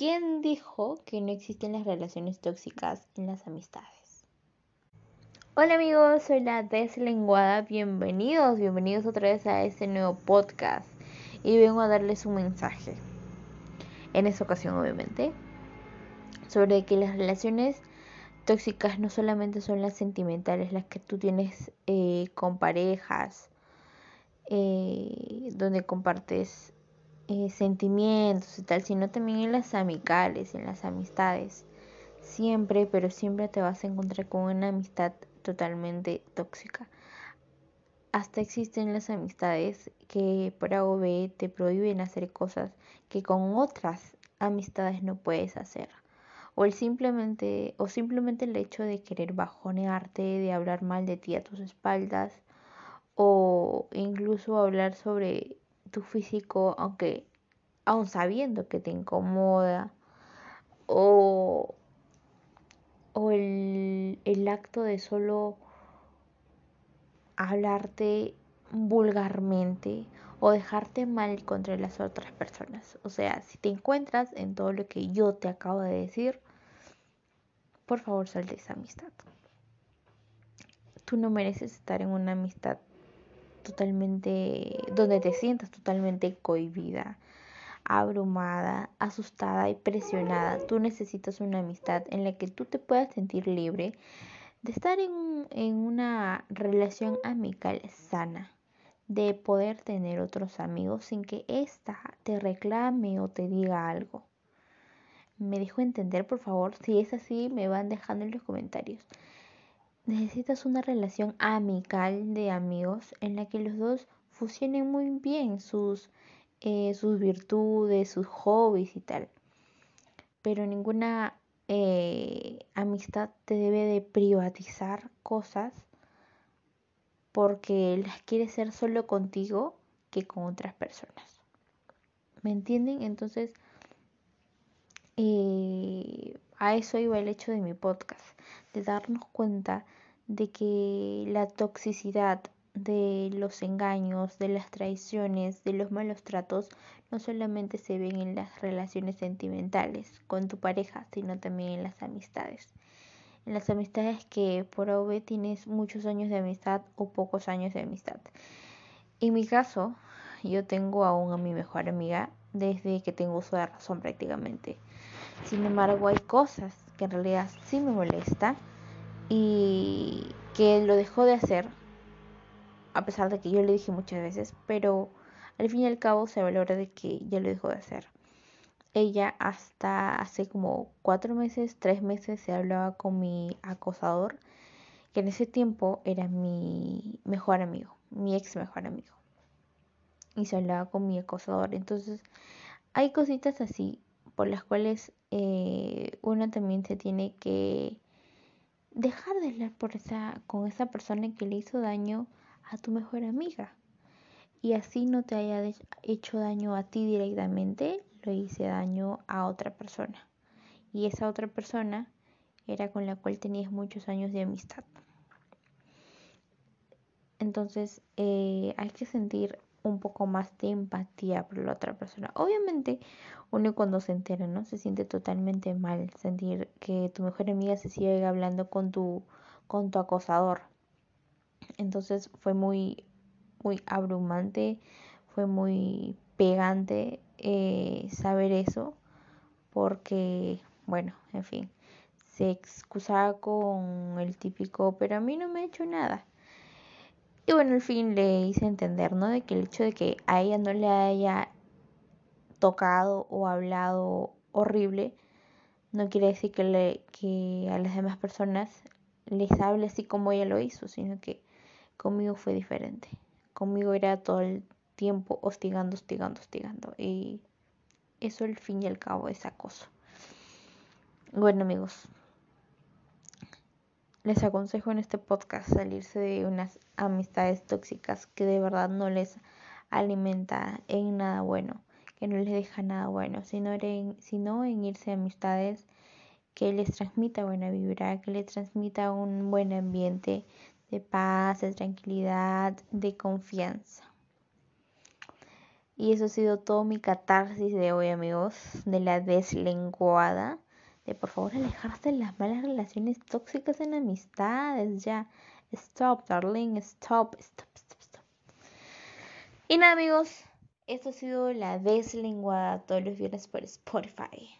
¿quién dijo que no existen las relaciones tóxicas en las amistades? Hola amigos, soy la deslenguada, bienvenidos, bienvenidos otra vez a este nuevo podcast y vengo a darles un mensaje, en esta ocasión obviamente, sobre que las relaciones tóxicas no solamente son las sentimentales, las que tú tienes eh, con parejas, eh, donde compartes eh, sentimientos y tal, sino también en las amicales, en las amistades. Siempre, pero siempre te vas a encontrar con una amistad totalmente tóxica. Hasta existen las amistades que por A te prohíben hacer cosas que con otras amistades no puedes hacer. O simplemente, o simplemente el hecho de querer bajonearte, de hablar mal de ti a tus espaldas, o incluso hablar sobre tu físico, aunque aún sabiendo que te incomoda, o, o el, el acto de solo hablarte vulgarmente o dejarte mal contra las otras personas. O sea, si te encuentras en todo lo que yo te acabo de decir, por favor sal de esa amistad. Tú no mereces estar en una amistad totalmente, donde te sientas totalmente cohibida, abrumada, asustada y presionada. Tú necesitas una amistad en la que tú te puedas sentir libre de estar en, en una relación amical sana, de poder tener otros amigos sin que ésta te reclame o te diga algo. ¿Me dejo entender, por favor? Si es así, me van dejando en los comentarios. Necesitas una relación amical de amigos en la que los dos fusionen muy bien sus, eh, sus virtudes, sus hobbies y tal. Pero ninguna eh, amistad te debe de privatizar cosas porque las quiere ser solo contigo que con otras personas. ¿Me entienden? Entonces, eh, a eso iba el hecho de mi podcast, de darnos cuenta de que la toxicidad de los engaños, de las traiciones, de los malos tratos, no solamente se ven en las relaciones sentimentales con tu pareja, sino también en las amistades. En las amistades que por OV tienes muchos años de amistad o pocos años de amistad. En mi caso, yo tengo aún a mi mejor amiga desde que tengo uso de razón prácticamente. Sin embargo, hay cosas que en realidad sí me molesta y que lo dejó de hacer, a pesar de que yo le dije muchas veces, pero al fin y al cabo se valora de que ya lo dejó de hacer. Ella hasta hace como cuatro meses, tres meses se hablaba con mi acosador, que en ese tiempo era mi mejor amigo, mi ex mejor amigo. Y se hablaba con mi acosador. Entonces, hay cositas así por las cuales eh, uno también se tiene que dejar de hablar por esa, con esa persona que le hizo daño a tu mejor amiga. Y así no te haya hecho daño a ti directamente, lo hice daño a otra persona. Y esa otra persona era con la cual tenías muchos años de amistad. Entonces eh, hay que sentir un poco más de empatía por la otra persona. Obviamente, uno cuando se entera, ¿no? Se siente totalmente mal sentir que tu mejor amiga se sigue hablando con tu con tu acosador. Entonces fue muy muy abrumante, fue muy pegante eh, saber eso porque bueno, en fin, se excusaba con el típico, pero a mí no me ha hecho nada. Y bueno, al fin le hice entender, ¿no? De que el hecho de que a ella no le haya tocado o hablado horrible, no quiere decir que, le, que a las demás personas les hable así como ella lo hizo, sino que conmigo fue diferente. Conmigo era todo el tiempo hostigando, hostigando, hostigando. Y eso al fin y al cabo es acoso. Bueno amigos, les aconsejo en este podcast salirse de unas amistades tóxicas que de verdad no les alimenta en nada bueno, que no les deja nada bueno, sino en, sino en irse a amistades que les transmita buena vibra, que les transmita un buen ambiente de paz, de tranquilidad, de confianza. Y eso ha sido todo mi catarsis de hoy, amigos, de la deslenguada. Por favor alejarse de las malas relaciones tóxicas en amistades, ya. Stop, darling, stop, stop, stop, stop. Y nada, amigos, esto ha sido la deslenguada todos los viernes por Spotify.